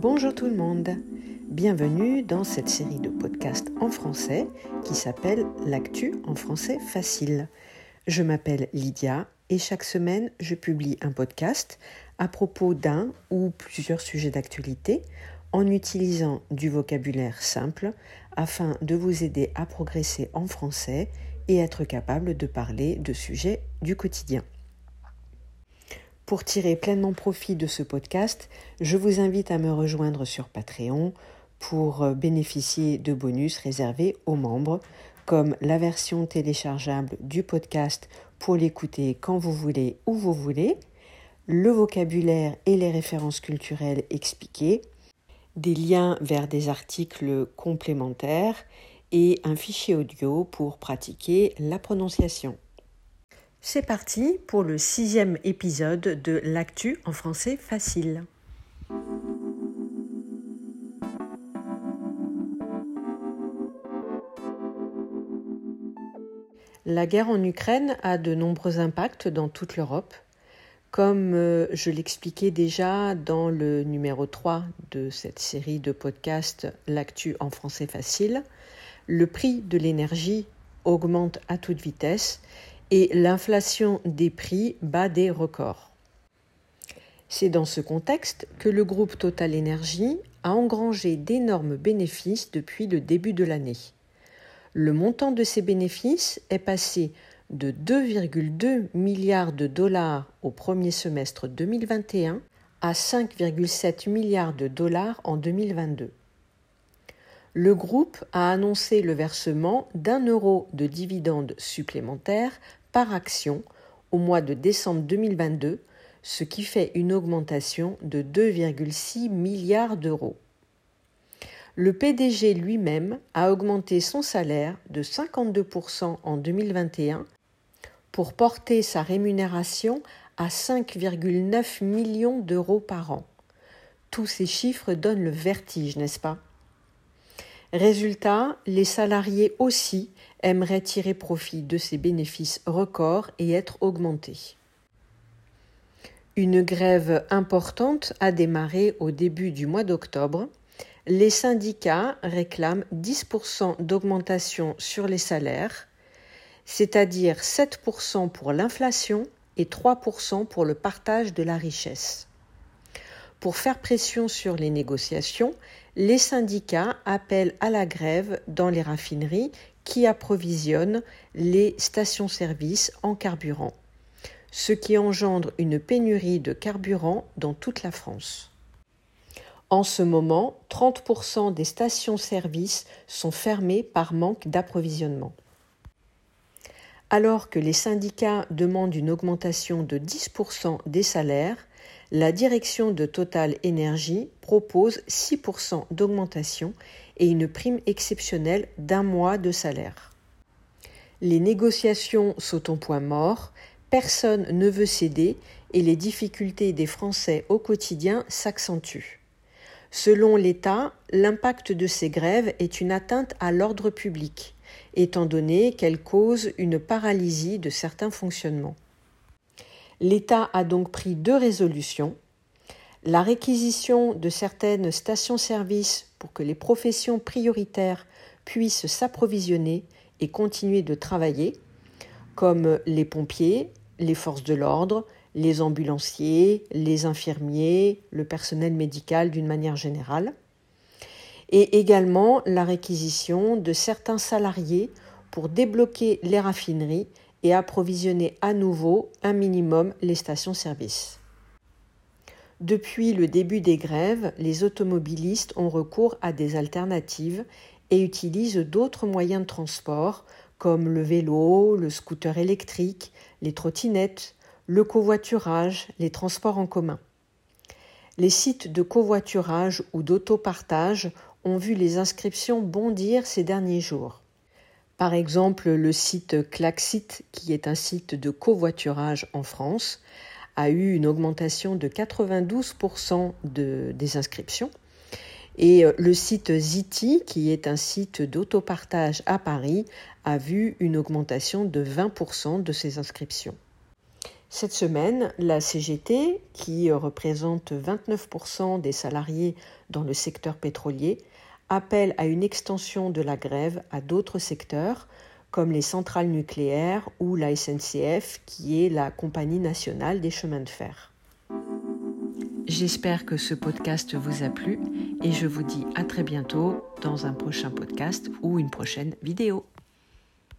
Bonjour tout le monde, bienvenue dans cette série de podcasts en français qui s'appelle L'actu en français facile. Je m'appelle Lydia et chaque semaine je publie un podcast à propos d'un ou plusieurs sujets d'actualité en utilisant du vocabulaire simple afin de vous aider à progresser en français et être capable de parler de sujets du quotidien. Pour tirer pleinement profit de ce podcast, je vous invite à me rejoindre sur Patreon pour euh, bénéficier de bonus réservés aux membres, comme la version téléchargeable du podcast pour l'écouter quand vous voulez, où vous voulez, le vocabulaire et les références culturelles expliquées, des liens vers des articles complémentaires et un fichier audio pour pratiquer la prononciation. C'est parti pour le sixième épisode de L'actu en français facile. La guerre en Ukraine a de nombreux impacts dans toute l'Europe. Comme euh, je l'expliquais déjà dans le numéro 3 de cette série de podcasts L'actu en français facile, le prix de l'énergie augmente à toute vitesse et l'inflation des prix bat des records. C'est dans ce contexte que le groupe Total Energy a engrangé d'énormes bénéfices depuis le début de l'année. Le montant de ces bénéfices est passé de 2,2 milliards de dollars au premier semestre 2021 à 5,7 milliards de dollars en 2022. Le groupe a annoncé le versement d'un euro de dividendes supplémentaires par action au mois de décembre 2022, ce qui fait une augmentation de 2,6 milliards d'euros. Le PDG lui-même a augmenté son salaire de 52% en 2021 pour porter sa rémunération à 5,9 millions d'euros par an. Tous ces chiffres donnent le vertige, n'est-ce pas? Résultat, les salariés aussi aimeraient tirer profit de ces bénéfices records et être augmentés. Une grève importante a démarré au début du mois d'octobre. Les syndicats réclament 10% d'augmentation sur les salaires, c'est-à-dire 7% pour l'inflation et 3% pour le partage de la richesse. Pour faire pression sur les négociations, les syndicats appellent à la grève dans les raffineries qui approvisionnent les stations-service en carburant, ce qui engendre une pénurie de carburant dans toute la France. En ce moment, 30% des stations-service sont fermées par manque d'approvisionnement. Alors que les syndicats demandent une augmentation de 10% des salaires, la direction de Total Energy propose 6% d'augmentation et une prime exceptionnelle d'un mois de salaire. Les négociations sont au point mort, personne ne veut céder et les difficultés des Français au quotidien s'accentuent. Selon l'État, l'impact de ces grèves est une atteinte à l'ordre public, étant donné qu'elles causent une paralysie de certains fonctionnements. L'État a donc pris deux résolutions. La réquisition de certaines stations-service pour que les professions prioritaires puissent s'approvisionner et continuer de travailler, comme les pompiers, les forces de l'ordre, les ambulanciers, les infirmiers, le personnel médical d'une manière générale, et également la réquisition de certains salariés pour débloquer les raffineries et approvisionner à nouveau un minimum les stations-service. Depuis le début des grèves, les automobilistes ont recours à des alternatives et utilisent d'autres moyens de transport comme le vélo, le scooter électrique, les trottinettes, le covoiturage, les transports en commun. Les sites de covoiturage ou d'autopartage ont vu les inscriptions bondir ces derniers jours. Par exemple, le site Claxit, qui est un site de covoiturage en France, a eu une augmentation de 92% des inscriptions. Et euh, le site Ziti, qui est un site d'autopartage à Paris, a vu une augmentation de 20% de ses inscriptions. Cette semaine, la CGT, qui représente 29% des salariés dans le secteur pétrolier, appelle à une extension de la grève à d'autres secteurs, comme les centrales nucléaires ou la SNCF, qui est la compagnie nationale des chemins de fer. J'espère que ce podcast vous a plu et je vous dis à très bientôt dans un prochain podcast ou une prochaine vidéo.